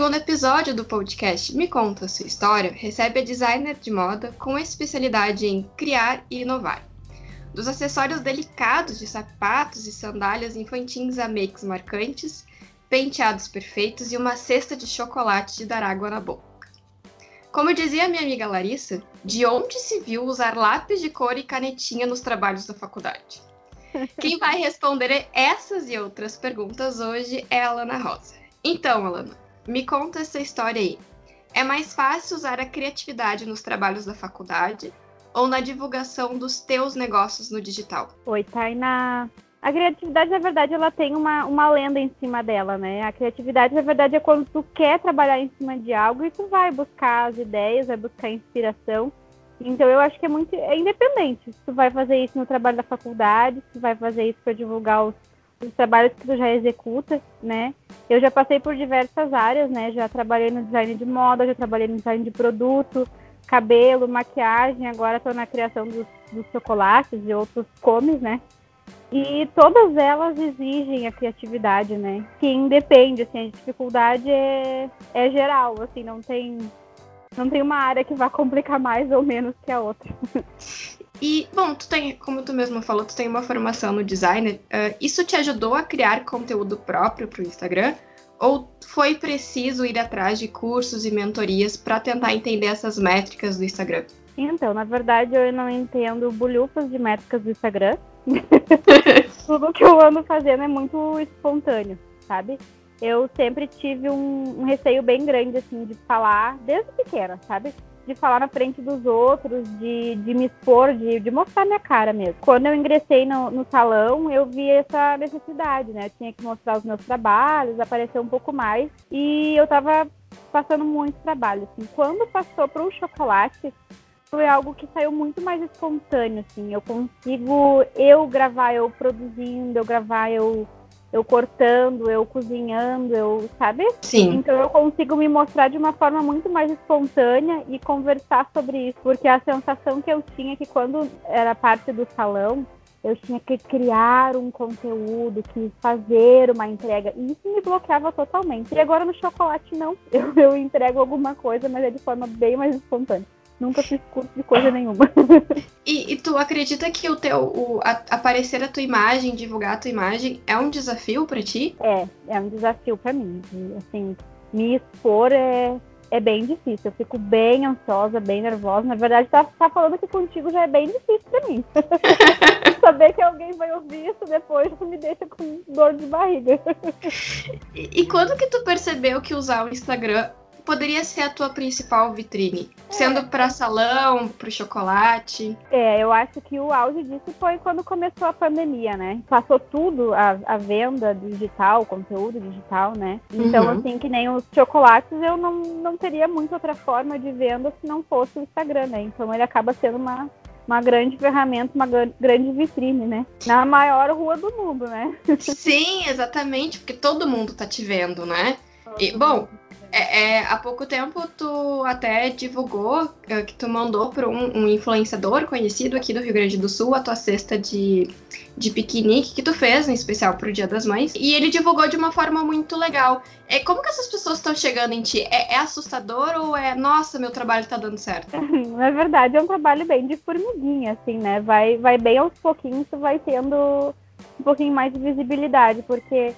segundo episódio do podcast Me Conta Sua História recebe a designer de moda com especialidade em criar e inovar. Dos acessórios delicados de sapatos e sandálias infantis a makes marcantes, penteados perfeitos e uma cesta de chocolate de dar água na boca. Como dizia minha amiga Larissa, de onde se viu usar lápis de cor e canetinha nos trabalhos da faculdade? Quem vai responder essas e outras perguntas hoje é a Alana Rosa. Então, Alana, me conta essa história aí. É mais fácil usar a criatividade nos trabalhos da faculdade ou na divulgação dos teus negócios no digital? Oi, Tainá. A criatividade, na verdade, ela tem uma, uma lenda em cima dela, né? A criatividade, na verdade, é quando tu quer trabalhar em cima de algo e tu vai buscar as ideias, vai buscar inspiração. Então, eu acho que é muito é independente. Se tu vai fazer isso no trabalho da faculdade, se tu vai fazer isso para divulgar os, os trabalhos que tu já executa, né? Eu já passei por diversas áreas, né? Já trabalhei no design de moda, já trabalhei no design de produto, cabelo, maquiagem, agora estou na criação dos, dos chocolates e outros comes, né? E todas elas exigem a criatividade, né? Que independe, assim, a dificuldade é, é geral, assim, não tem, não tem uma área que vá complicar mais ou menos que a outra. E, bom, tu tem, como tu mesmo falou, tu tem uma formação no design. Uh, isso te ajudou a criar conteúdo próprio para o Instagram? Ou foi preciso ir atrás de cursos e mentorias para tentar entender essas métricas do Instagram? Então, na verdade, eu não entendo bolhufas de métricas do Instagram. Tudo que eu ando fazendo é muito espontâneo, sabe? Eu sempre tive um, um, receio bem grande, assim, de falar desde pequena, sabe? De falar na frente dos outros, de, de me expor, de, de mostrar minha cara mesmo. Quando eu ingressei no, no salão, eu vi essa necessidade, né? Eu tinha que mostrar os meus trabalhos, aparecer um pouco mais. E eu tava passando muito trabalho, assim. Quando passou para o chocolate, foi algo que saiu muito mais espontâneo, assim. Eu consigo eu gravar eu produzindo, eu gravar eu eu cortando, eu cozinhando, eu, sabe? Sim. Então eu consigo me mostrar de uma forma muito mais espontânea e conversar sobre isso, porque a sensação que eu tinha é que quando era parte do salão, eu tinha que criar um conteúdo, que fazer uma entrega. E isso me bloqueava totalmente. E agora no chocolate não. Eu, eu entrego alguma coisa, mas é de forma bem mais espontânea. Nunca fiz curso de coisa nenhuma. E, e tu acredita que o teu o, a, aparecer a tua imagem, divulgar a tua imagem é um desafio para ti? É, é um desafio para mim. Assim, me expor é, é bem difícil. Eu fico bem ansiosa, bem nervosa. Na verdade, tá, tá falando aqui contigo já é bem difícil para mim. Saber que alguém vai ouvir isso depois me deixa com dor de barriga. E, e quando que tu percebeu que usar o Instagram poderia ser a tua principal vitrine? É. Sendo para salão, para chocolate? É, eu acho que o auge disso foi quando começou a pandemia, né? Passou tudo a, a venda digital, conteúdo digital, né? Então, uhum. assim, que nem os chocolates, eu não, não teria muita outra forma de venda se não fosse o Instagram, né? Então, ele acaba sendo uma, uma grande ferramenta, uma grande vitrine, né? Na maior rua do mundo, né? Sim, exatamente, porque todo mundo tá te vendo, né? E, bom, é, é, há pouco tempo tu até divulgou é, que tu mandou para um, um, influenciador conhecido aqui do Rio Grande do Sul a tua cesta de, de piquenique que tu fez, em especial para o Dia das Mães. E ele divulgou de uma forma muito legal. É, como que essas pessoas estão chegando em ti? É, é, assustador ou é, nossa, meu trabalho está dando certo? Na verdade, é um trabalho bem de formiguinha, assim, né? Vai, vai bem aos pouquinhos, tu vai tendo um pouquinho mais de visibilidade, porque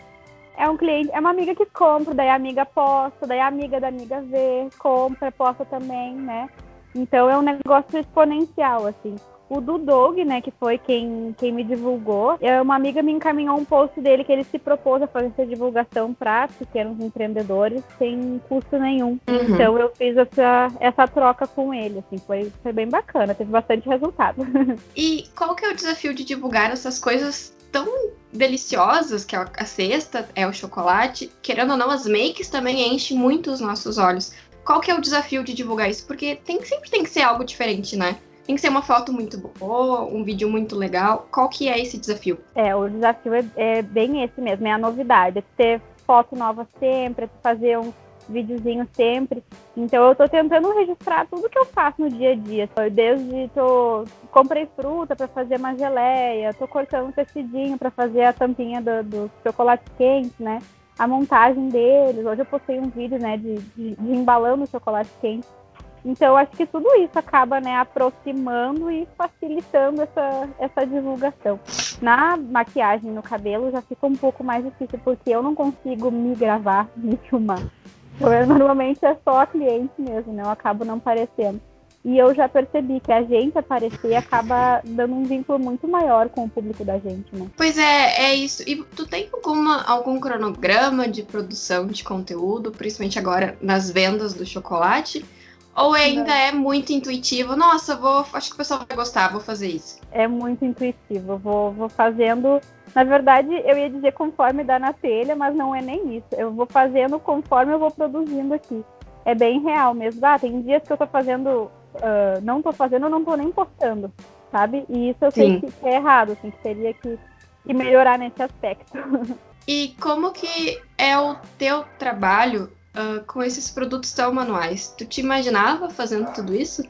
é um cliente, é uma amiga que compra, daí a amiga posta, daí a amiga da amiga vê, compra, posta também, né? Então é um negócio exponencial, assim. O do Doug, né, que foi quem, quem me divulgou, é uma amiga me encaminhou um post dele que ele se propôs a fazer essa divulgação para pequenos empreendedores sem custo nenhum. Uhum. Então eu fiz essa, essa troca com ele, assim, foi, foi bem bacana, teve bastante resultado. E qual que é o desafio de divulgar essas coisas tão deliciosas, que é a cesta, é o chocolate. Querendo ou não, as makes também enchem muito os nossos olhos. Qual que é o desafio de divulgar isso? Porque tem, sempre tem que ser algo diferente, né? Tem que ser uma foto muito boa, um vídeo muito legal. Qual que é esse desafio? É, o desafio é, é bem esse mesmo, é a novidade. É ter foto nova sempre, é fazer um videozinho sempre. Então eu tô tentando registrar tudo que eu faço no dia a dia. Desde tô comprei fruta para fazer uma geleia, tô cortando um tecidinho para fazer a tampinha do, do chocolate quente, né? a montagem deles. Hoje eu postei um vídeo, né, de, de, de embalando o chocolate quente. Então, acho que tudo isso acaba né, aproximando e facilitando essa, essa divulgação. Na maquiagem no cabelo já fica um pouco mais difícil, porque eu não consigo me gravar, me filmar. Normalmente é só a cliente mesmo, né? Eu acabo não aparecendo. E eu já percebi que a gente aparecer acaba dando um vínculo muito maior com o público da gente, né? Pois é, é isso. E tu tem alguma, algum cronograma de produção de conteúdo, principalmente agora nas vendas do chocolate? Ou ainda Não. é muito intuitivo? Nossa, vou, acho que o pessoal vai gostar, vou fazer isso. É muito intuitivo. Vou, vou fazendo. Na verdade, eu ia dizer conforme dá na telha, mas não é nem isso. Eu vou fazendo conforme eu vou produzindo aqui. É bem real mesmo. Ah, tem dias que eu tô fazendo, uh, não tô fazendo, eu não tô nem postando, sabe? E isso eu Sim. sei que é errado, assim, que teria que, que melhorar nesse aspecto. E como que é o teu trabalho uh, com esses produtos tão manuais. Tu te imaginava fazendo tudo isso?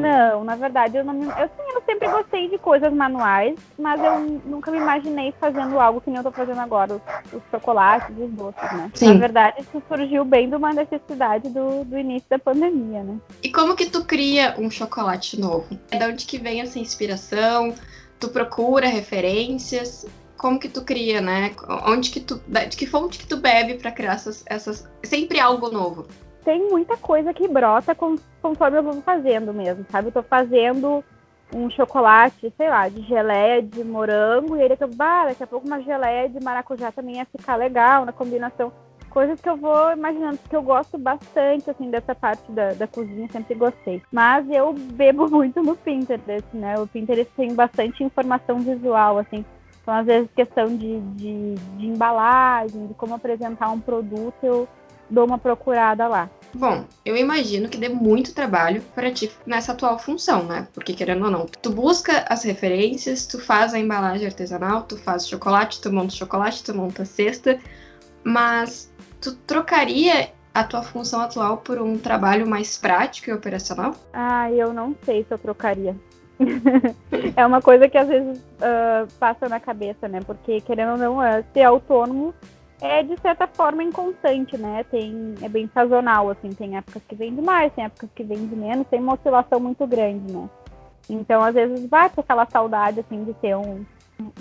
Não, na verdade eu não me... eu, sim, eu sempre gostei de coisas manuais, mas eu nunca me imaginei fazendo algo que nem eu tô fazendo agora, os, os chocolates os doces, né? Sim. Na verdade, isso surgiu bem de uma necessidade do, do início da pandemia, né? E como que tu cria um chocolate novo? É de onde que vem essa inspiração? Tu procura referências? como que tu cria, né? Onde que tu, de que fonte que tu bebe para criar essas, essas, sempre algo novo? Tem muita coisa que brota conforme eu vou fazendo mesmo, sabe? Eu tô fazendo um chocolate, sei lá, de geleia de morango, e ele que bah, daqui a pouco uma geleia de maracujá também ia ficar legal na combinação. Coisas que eu vou imaginando, que eu gosto bastante, assim, dessa parte da, da cozinha, sempre gostei. Mas eu bebo muito no Pinterest, né? O Pinterest tem bastante informação visual, assim. Então, às vezes, questão de, de, de embalagem, de como apresentar um produto, eu dou uma procurada lá. Bom, eu imagino que dê muito trabalho para ti nessa atual função, né? Porque querendo ou não, tu busca as referências, tu faz a embalagem artesanal, tu faz chocolate, tu monta chocolate, tu monta cesta, mas tu trocaria a tua função atual por um trabalho mais prático e operacional? Ah, eu não sei se eu trocaria. é uma coisa que às vezes uh, passa na cabeça, né? Porque, querendo ou não, uh, ser autônomo é de certa forma inconstante, né? Tem, é bem sazonal, assim, tem épocas que vende mais, tem épocas que vende menos, tem uma oscilação muito grande, né? Então, às vezes, bate aquela saudade, assim, de ter um,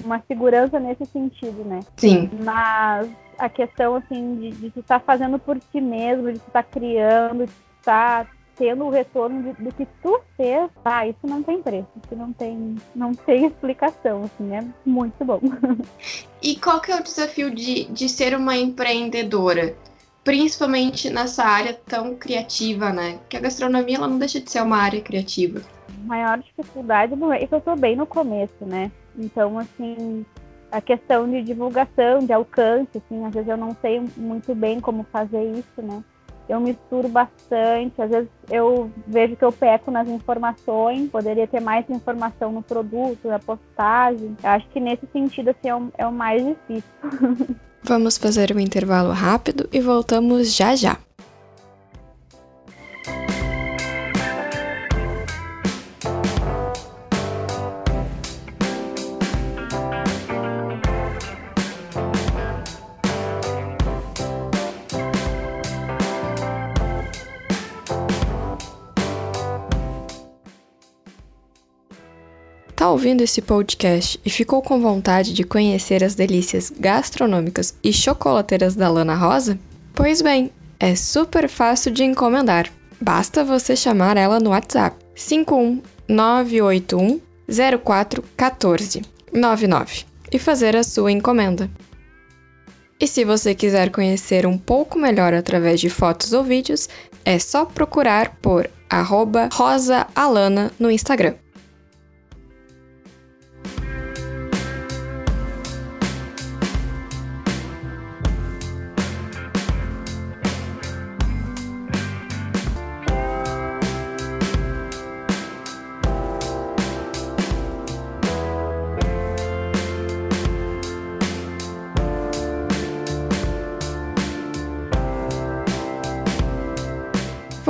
uma segurança nesse sentido, né? Sim. Mas a questão, assim, de, de estar tá fazendo por ti mesmo, de tu estar tá criando, de tu estar tendo o retorno de, do que tu fez, ah, isso não tem preço, isso não tem, não tem explicação, assim, é muito bom. E qual que é o desafio de, de ser uma empreendedora? Principalmente nessa área tão criativa, né? Que a gastronomia ela não deixa de ser uma área criativa. A maior dificuldade é que eu tô bem no começo, né? Então, assim, a questão de divulgação, de alcance, assim, às vezes eu não sei muito bem como fazer isso, né? Eu misturo bastante. Às vezes eu vejo que eu peco nas informações, poderia ter mais informação no produto, na postagem. Eu acho que nesse sentido assim, é, o, é o mais difícil. Vamos fazer um intervalo rápido e voltamos já já. Ouvindo esse podcast e ficou com vontade de conhecer as delícias gastronômicas e chocolateiras da Lana Rosa? Pois bem, é super fácil de encomendar. Basta você chamar ela no WhatsApp 51981 0414 99 e fazer a sua encomenda. E se você quiser conhecer um pouco melhor através de fotos ou vídeos, é só procurar por rosaalana no Instagram.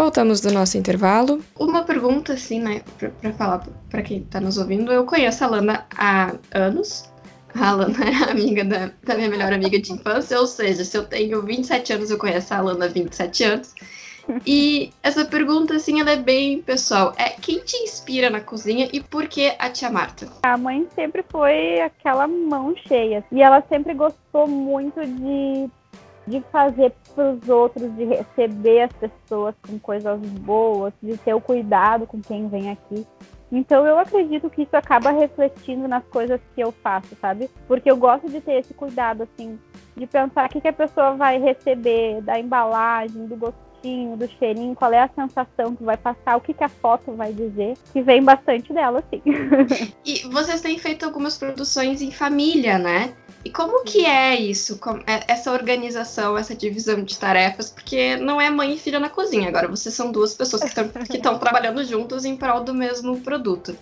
Voltamos do nosso intervalo. Uma pergunta, assim, né, pra, pra falar pra quem tá nos ouvindo. Eu conheço a Lana há anos. A Alana é amiga da, da minha melhor amiga de infância, ou seja, se eu tenho 27 anos, eu conheço a Alana há 27 anos. E essa pergunta, assim, ela é bem pessoal. É quem te inspira na cozinha e por que a tia Marta? A mãe sempre foi aquela mão cheia. E ela sempre gostou muito de, de fazer para os outros, de receber as pessoas com coisas boas, de ter o cuidado com quem vem aqui. Então eu acredito que isso acaba refletindo nas coisas que eu faço, sabe? Porque eu gosto de ter esse cuidado, assim, de pensar o que, que a pessoa vai receber da embalagem, do gostinho, do cheirinho, qual é a sensação que vai passar, o que, que a foto vai dizer, que vem bastante dela, sim. e vocês têm feito algumas produções em família, né? E como que é isso, é, essa organização, essa divisão de tarefas? Porque não é mãe e filha na cozinha, agora vocês são duas pessoas que estão trabalhando juntas em prol do mesmo produto.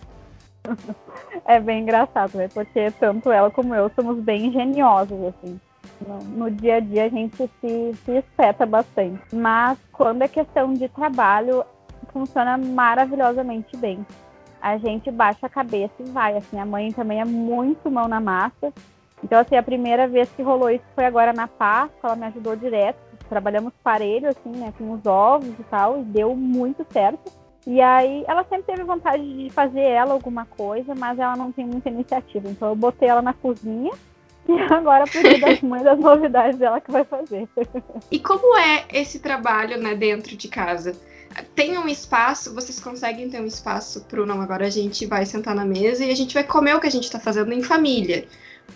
É bem engraçado, né? Porque tanto ela como eu somos bem engenhosos, assim. No, no dia a dia a gente se, se espeta bastante. Mas quando é questão de trabalho, funciona maravilhosamente bem. A gente baixa a cabeça e vai, assim. A mãe também é muito mão na massa. Então, assim, a primeira vez que rolou isso foi agora na Páscoa, ela me ajudou direto. Trabalhamos parelho, assim, né, com os ovos e tal, e deu muito certo. E aí, ela sempre teve vontade de fazer ela alguma coisa, mas ela não tem muita iniciativa. Então, eu botei ela na cozinha e agora, por das mães, as novidades dela que vai fazer. E como é esse trabalho, né, dentro de casa? Tem um espaço, vocês conseguem ter um espaço pro não, agora a gente vai sentar na mesa e a gente vai comer o que a gente tá fazendo em família.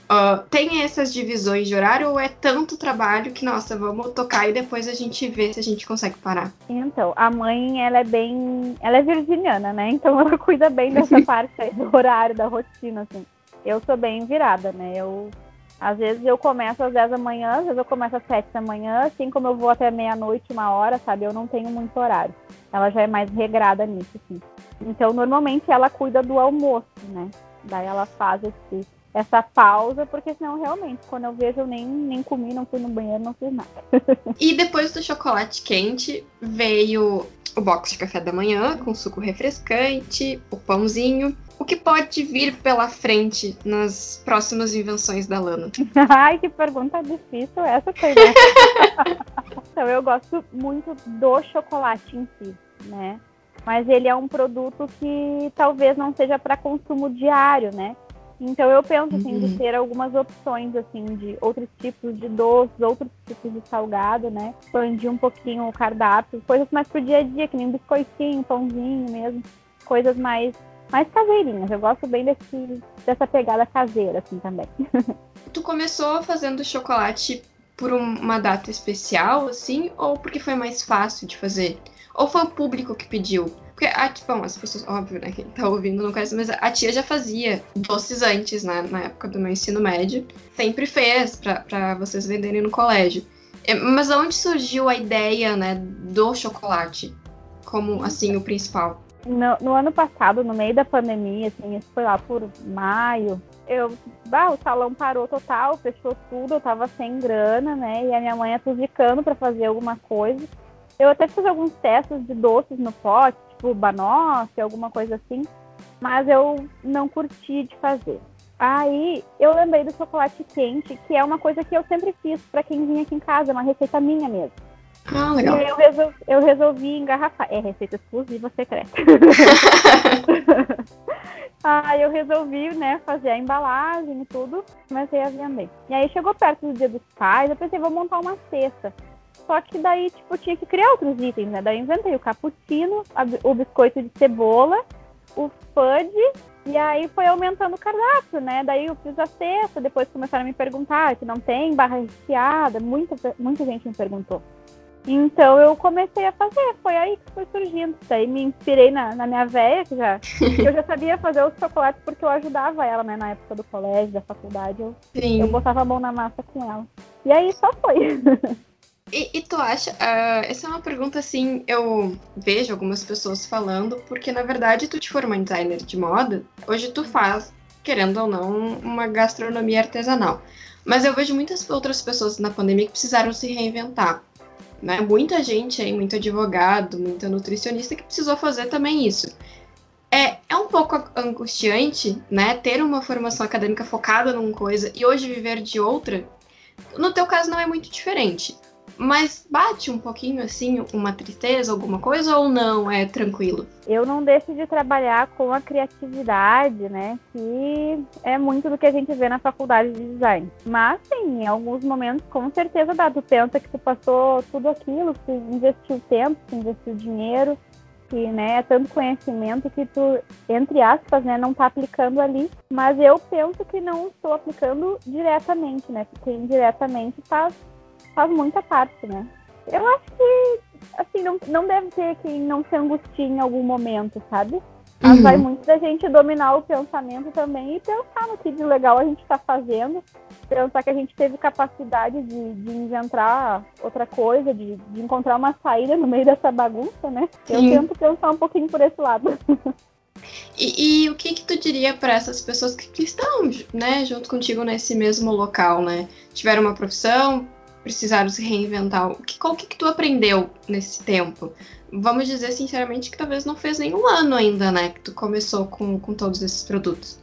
Uh, tem essas divisões de horário ou é tanto trabalho que, nossa, vamos tocar e depois a gente vê se a gente consegue parar? Então, a mãe, ela é bem. Ela é virginiana, né? Então ela cuida bem dessa parte aí do horário, da rotina, assim. Eu sou bem virada, né? Eu. Às vezes eu começo às 10 da manhã, às vezes eu começo às 7 da manhã, assim como eu vou até meia-noite, uma hora, sabe? Eu não tenho muito horário. Ela já é mais regrada nisso, assim. Então, normalmente ela cuida do almoço, né? Daí ela faz esse essa pausa, porque senão realmente, quando eu vejo, eu nem, nem comi, não fui no banheiro, não fiz nada. e depois do chocolate quente, veio o box de café da manhã, com suco refrescante, o pãozinho. O que pode vir pela frente nas próximas invenções da Lana? Ai, que pergunta difícil essa né? então, eu gosto muito do chocolate em si, né? Mas ele é um produto que talvez não seja para consumo diário, né? Então eu penso assim uhum. de ter algumas opções assim de outros tipos de doces, outros tipos de salgado, né? Expandir um pouquinho o cardápio, coisas mais pro dia a dia, que nem um biscoitinho, pãozinho mesmo, coisas mais mais caseirinhas. Eu gosto bem desse, dessa pegada caseira assim também. tu começou fazendo chocolate por uma data especial assim ou porque foi mais fácil de fazer? Ou foi o público que pediu? Porque, a, bom, as pessoas, óbvio, né? Quem tá ouvindo não conhece, mas a tia já fazia doces antes, né? Na época do meu ensino médio. Sempre fez para vocês venderem no colégio. É, mas onde surgiu a ideia, né, do chocolate? Como, assim, o principal? No, no, ano passado, no meio da pandemia, assim, isso foi lá por maio, eu, bah, o salão parou total, fechou tudo, eu tava sem grana, né, e a minha mãe atuzicando para fazer alguma coisa. Eu até fiz alguns testes de doces no pote, tipo banoffee, alguma coisa assim, mas eu não curti de fazer. Aí eu lembrei do chocolate quente, que é uma coisa que eu sempre fiz para quem vinha aqui em casa, é uma receita minha mesmo. Ah, legal. E eu resolvi, eu resolvi engarrafar. É receita exclusiva secreta. aí eu resolvi, né, fazer a embalagem e tudo, comecei a vender. E aí chegou perto do dia dos pais, eu pensei, vou montar uma cesta. Só que daí, tipo, tinha que criar outros itens, né? Daí eu inventei o cappuccino, o biscoito de cebola, o fudge, e aí foi aumentando o cardápio, né? Daí eu fiz a cesta, depois começaram a me perguntar se não tem barra recheada, muita, muita gente me perguntou. Então eu comecei a fazer, foi aí que foi surgindo. Daí me inspirei na, na minha velha, que já, eu já sabia fazer os chocolates porque eu ajudava ela, né? Na época do colégio, da faculdade, eu, eu botava a mão na massa com ela. E aí só foi. E, e, tu acha? Uh, essa é uma pergunta assim, eu vejo algumas pessoas falando, porque na verdade tu te formou em designer de moda, hoje tu faz, querendo ou não, uma gastronomia artesanal. Mas eu vejo muitas outras pessoas na pandemia que precisaram se reinventar. Né? Muita gente aí, muito advogado, muita nutricionista que precisou fazer também isso. É, é um pouco angustiante, né, ter uma formação acadêmica focada numa coisa e hoje viver de outra. No teu caso não é muito diferente. Mas bate um pouquinho assim, uma tristeza, alguma coisa, ou não? É tranquilo? Eu não deixo de trabalhar com a criatividade, né? Que é muito do que a gente vê na faculdade de design. Mas, sim, em alguns momentos, com certeza dá. Tu pensa que tu passou tudo aquilo, que tu investiu tempo, que tu investiu dinheiro, que né, é tanto conhecimento que tu, entre aspas, né, não está aplicando ali. Mas eu penso que não estou aplicando diretamente, né? Porque indiretamente faz faz muita parte, né? Eu acho que, assim, não, não deve ter que não se angustie em algum momento, sabe? Mas uhum. vai muito da gente dominar o pensamento também e pensar no que de legal a gente está fazendo. Pensar que a gente teve capacidade de, de inventar outra coisa, de, de encontrar uma saída no meio dessa bagunça, né? Sim. Eu tento pensar um pouquinho por esse lado. E, e, o que que tu diria para essas pessoas que, que, estão, né, junto contigo nesse mesmo local, né? Tiveram uma profissão, precisaram se reinventar. O que, qual que, que tu aprendeu nesse tempo? Vamos dizer sinceramente que talvez não fez nenhum ano ainda, né? Que tu começou com, com todos esses produtos.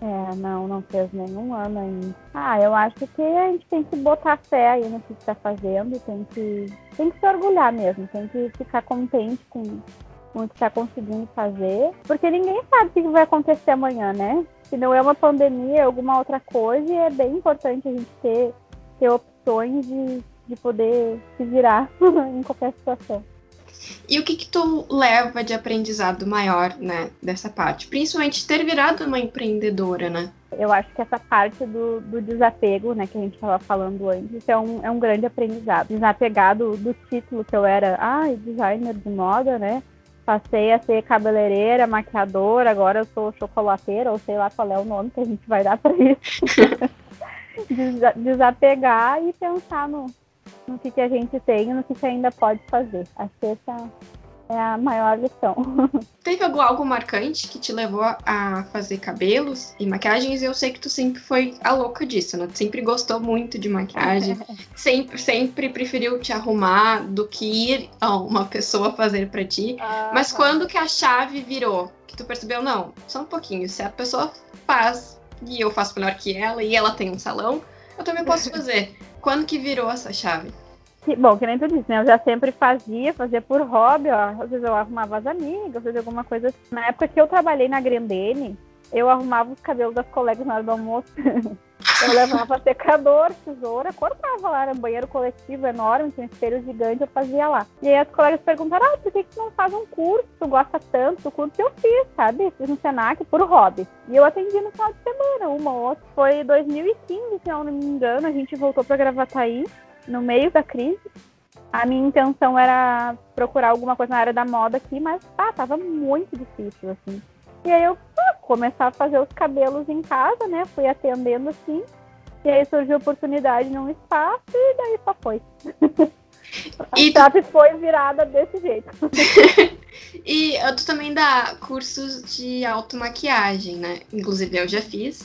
É, não, não fez nenhum ano ainda. Ah, eu acho que a gente tem que botar fé aí no que está fazendo, tem que, tem que se orgulhar mesmo, tem que ficar contente com, com o que está conseguindo fazer, porque ninguém sabe o que vai acontecer amanhã, né? Se não é uma pandemia, é alguma outra coisa, e é bem importante a gente ter, ter opções de, de poder se virar em qualquer situação. E o que que tu leva de aprendizado maior, né, dessa parte? Principalmente ter virado uma empreendedora, né? Eu acho que essa parte do, do desapego, né, que a gente estava falando antes, é um, é um grande aprendizado. Desapegar do, do título que eu era, ah, designer de moda, né? Passei a ser cabeleireira, maquiadora, agora eu sou chocolateira, ou sei lá qual é o nome que a gente vai dar para isso. desapegar e pensar no, no que, que a gente tem e no que, que ainda pode fazer. Acho que essa é a maior lição. Teve algo, algo marcante que te levou a fazer cabelos e maquiagens? Eu sei que tu sempre foi a louca disso, né? Tu sempre gostou muito de maquiagem, sempre, sempre preferiu te arrumar do que ir a uma pessoa fazer para ti. Ah, Mas quando que a chave virou? Que tu percebeu, não, só um pouquinho, se a pessoa faz e eu faço melhor que ela e ela tem um salão, eu também posso fazer. Quando que virou essa chave? Que, bom, que nem tu disse, né? Eu já sempre fazia, fazia por hobby, ó. Às vezes eu arrumava as amigas, às vezes alguma coisa assim. Na época que eu trabalhei na Grendene, eu arrumava os cabelos das colegas na hora do almoço. Eu levava secador, tesoura, cortava lá, era um banheiro coletivo enorme, tinha um espelho gigante, eu fazia lá. E aí as colegas perguntaram, ah, por que, que tu não faz um curso? Tu gosta tanto do curso que eu fiz, sabe? Fiz no Senac por hobby. E eu atendi no final de semana, uma ou outra. Foi 2015, se eu não me engano, a gente voltou pra Gravataí, no meio da crise. A minha intenção era procurar alguma coisa na área da moda aqui, mas tá, tava muito difícil, assim. E aí eu ah, começar a fazer os cabelos em casa, né? Fui atendendo assim. E aí surgiu a oportunidade num espaço e daí só foi. a e tu... foi virada desse jeito. e tu também dá cursos de automaquiagem, né? Inclusive eu já fiz.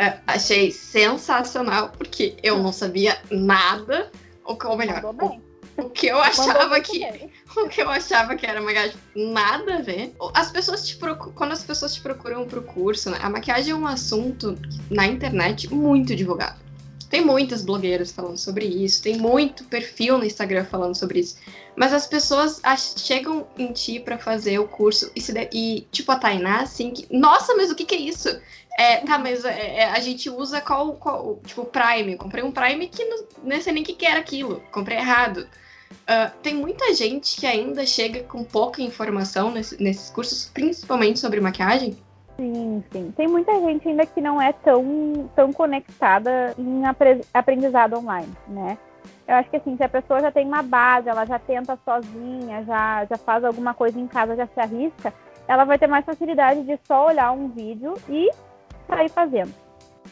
Uh, achei sensacional, porque eu não sabia nada, ou, ou melhor, o que eu achava que o que eu achava que era maquiagem nada a ver. As pessoas te procuram, quando as pessoas te procuram pro curso, né, a maquiagem é um assunto na internet muito divulgado. Tem muitas blogueiras falando sobre isso, tem muito perfil no Instagram falando sobre isso. Mas as pessoas chegam em ti para fazer o curso e, e, tipo, a Tainá, assim, que, nossa, mas o que, que é isso? É, tá, mas é, é, a gente usa qual, qual, tipo, Prime. comprei um Prime que não, não sei nem o que, que era aquilo, comprei errado. Uh, tem muita gente que ainda chega com pouca informação nesse, nesses cursos, principalmente sobre maquiagem. Sim, sim. Tem muita gente ainda que não é tão, tão conectada em aprendizado online, né? Eu acho que assim, se a pessoa já tem uma base, ela já tenta sozinha, já, já faz alguma coisa em casa, já se arrisca, ela vai ter mais facilidade de só olhar um vídeo e sair fazendo.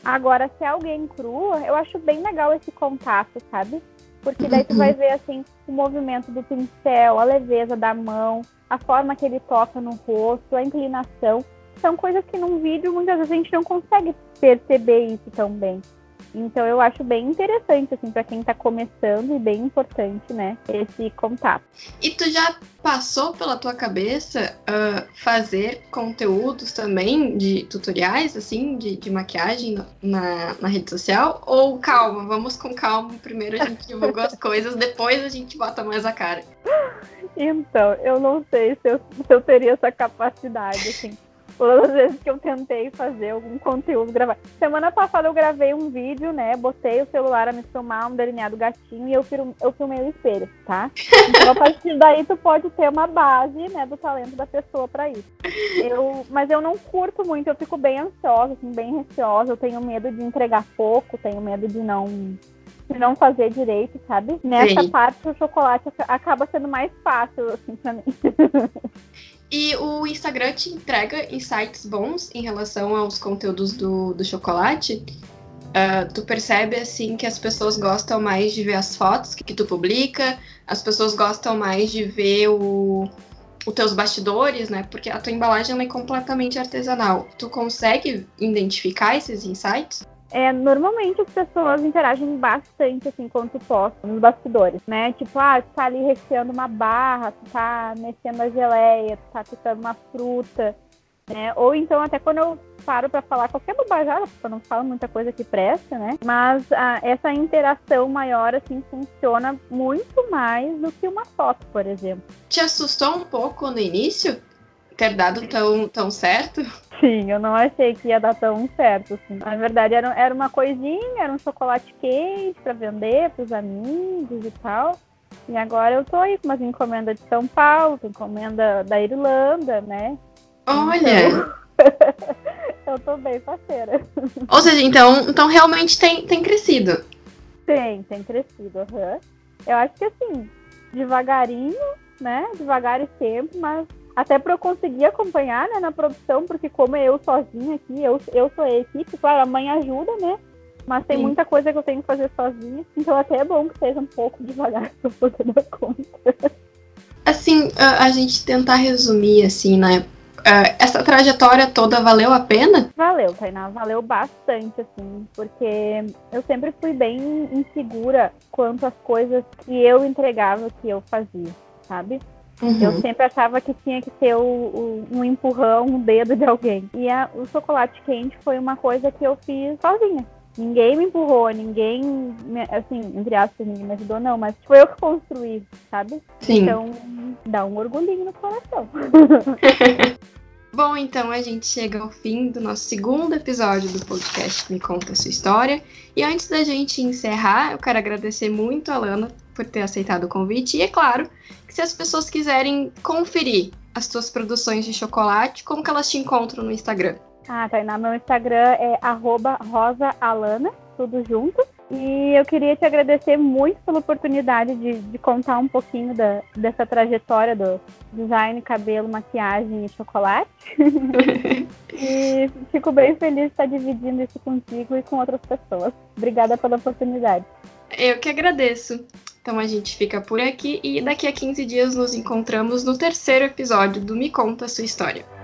Agora, se é alguém crua, eu acho bem legal esse contato, sabe? Porque daí tu vai ver assim o movimento do pincel, a leveza da mão, a forma que ele toca no rosto, a inclinação. São coisas que num vídeo muitas vezes a gente não consegue perceber isso tão bem. Então eu acho bem interessante, assim, para quem está começando e bem importante, né, esse contato. E tu já passou pela tua cabeça uh, fazer conteúdos também de tutoriais, assim, de, de maquiagem na, na rede social? Ou calma, vamos com calma, primeiro a gente divulga as coisas, depois a gente bota mais a cara? Então, eu não sei se eu, se eu teria essa capacidade, assim todas as vezes que eu tentei fazer algum conteúdo, gravar. Semana passada eu gravei um vídeo, né? Botei o celular a me filmar um delineado gatinho e eu, eu filmei o espelho, tá? Então a partir daí tu pode ter uma base, né, do talento da pessoa para isso. Eu, mas eu não curto muito, eu fico bem ansiosa, assim, bem receosa, eu tenho medo de entregar pouco, tenho medo de não de não fazer direito, sabe? Nessa Sim. parte o chocolate acaba sendo mais fácil, assim, pra mim. E o Instagram te entrega insights bons em relação aos conteúdos do, do chocolate. Uh, tu percebe assim que as pessoas gostam mais de ver as fotos que, tu publica, as pessoas gostam mais de ver o, os teus bastidores, né? Porque a tua embalagem é completamente artesanal. Tu consegue identificar esses insights? É, normalmente as pessoas interagem bastante, assim, quando tu posta nos bastidores, né? Tipo, ah, tu tá ali recheando uma barra, tu tá mexendo a geleia, tu tá picando uma fruta, né? Ou então, até quando eu paro para falar qualquer bobajada, porque eu não falo muita coisa que presta, né? Mas ah, essa interação maior, assim, funciona muito mais do que uma foto, por exemplo. Te assustou um pouco no início? ter dado tão, tão certo? Sim, eu não achei que ia dar tão certo. Assim. Na verdade, era, era uma coisinha, era um chocolate quente para vender para os amigos e tal. E agora eu tô aí com umas encomendas de São Paulo, encomenda da Irlanda, né? Olha! Então, eu tô bem parceira. Ou seja, então, então realmente tem, tem crescido. Tem, tem crescido. Uhum. Eu acho que assim, devagarinho, né? Devagar e sempre, mas até para eu conseguir acompanhar né, na produção, porque como é eu sozinha aqui, eu, eu sou a equipe, claro, a mãe ajuda, né? Mas tem Sim. muita coisa que eu tenho que fazer sozinha, então até é bom que seja um pouco devagar para poder dar conta. Assim, a gente tentar resumir, assim, né? Essa trajetória toda valeu a pena? Valeu, Tainá, valeu bastante, assim, porque eu sempre fui bem insegura quanto às coisas que eu entregava, que eu fazia, sabe? Uhum. Eu sempre achava que tinha que ter o, o, um empurrão, um dedo de alguém. E a, o chocolate quente foi uma coisa que eu fiz sozinha. Ninguém me empurrou, ninguém, me, assim, entre aspas, ninguém me ajudou, não, mas foi eu que construí, sabe? Sim. Então, dá um orgulhinho no coração. Bom, então a gente chega ao fim do nosso segundo episódio do podcast Me Conta Sua História. E antes da gente encerrar, eu quero agradecer muito a Lana por ter aceitado o convite. E é claro se as pessoas quiserem conferir as suas produções de chocolate, como que elas te encontram no Instagram? Ah, Tainá, meu Instagram é rosaalana, tudo junto. E eu queria te agradecer muito pela oportunidade de, de contar um pouquinho da, dessa trajetória do design, cabelo, maquiagem e chocolate. e fico bem feliz de estar dividindo isso contigo e com outras pessoas. Obrigada pela oportunidade. Eu que agradeço. Então a gente fica por aqui e daqui a 15 dias nos encontramos no terceiro episódio do Me Conta Sua História.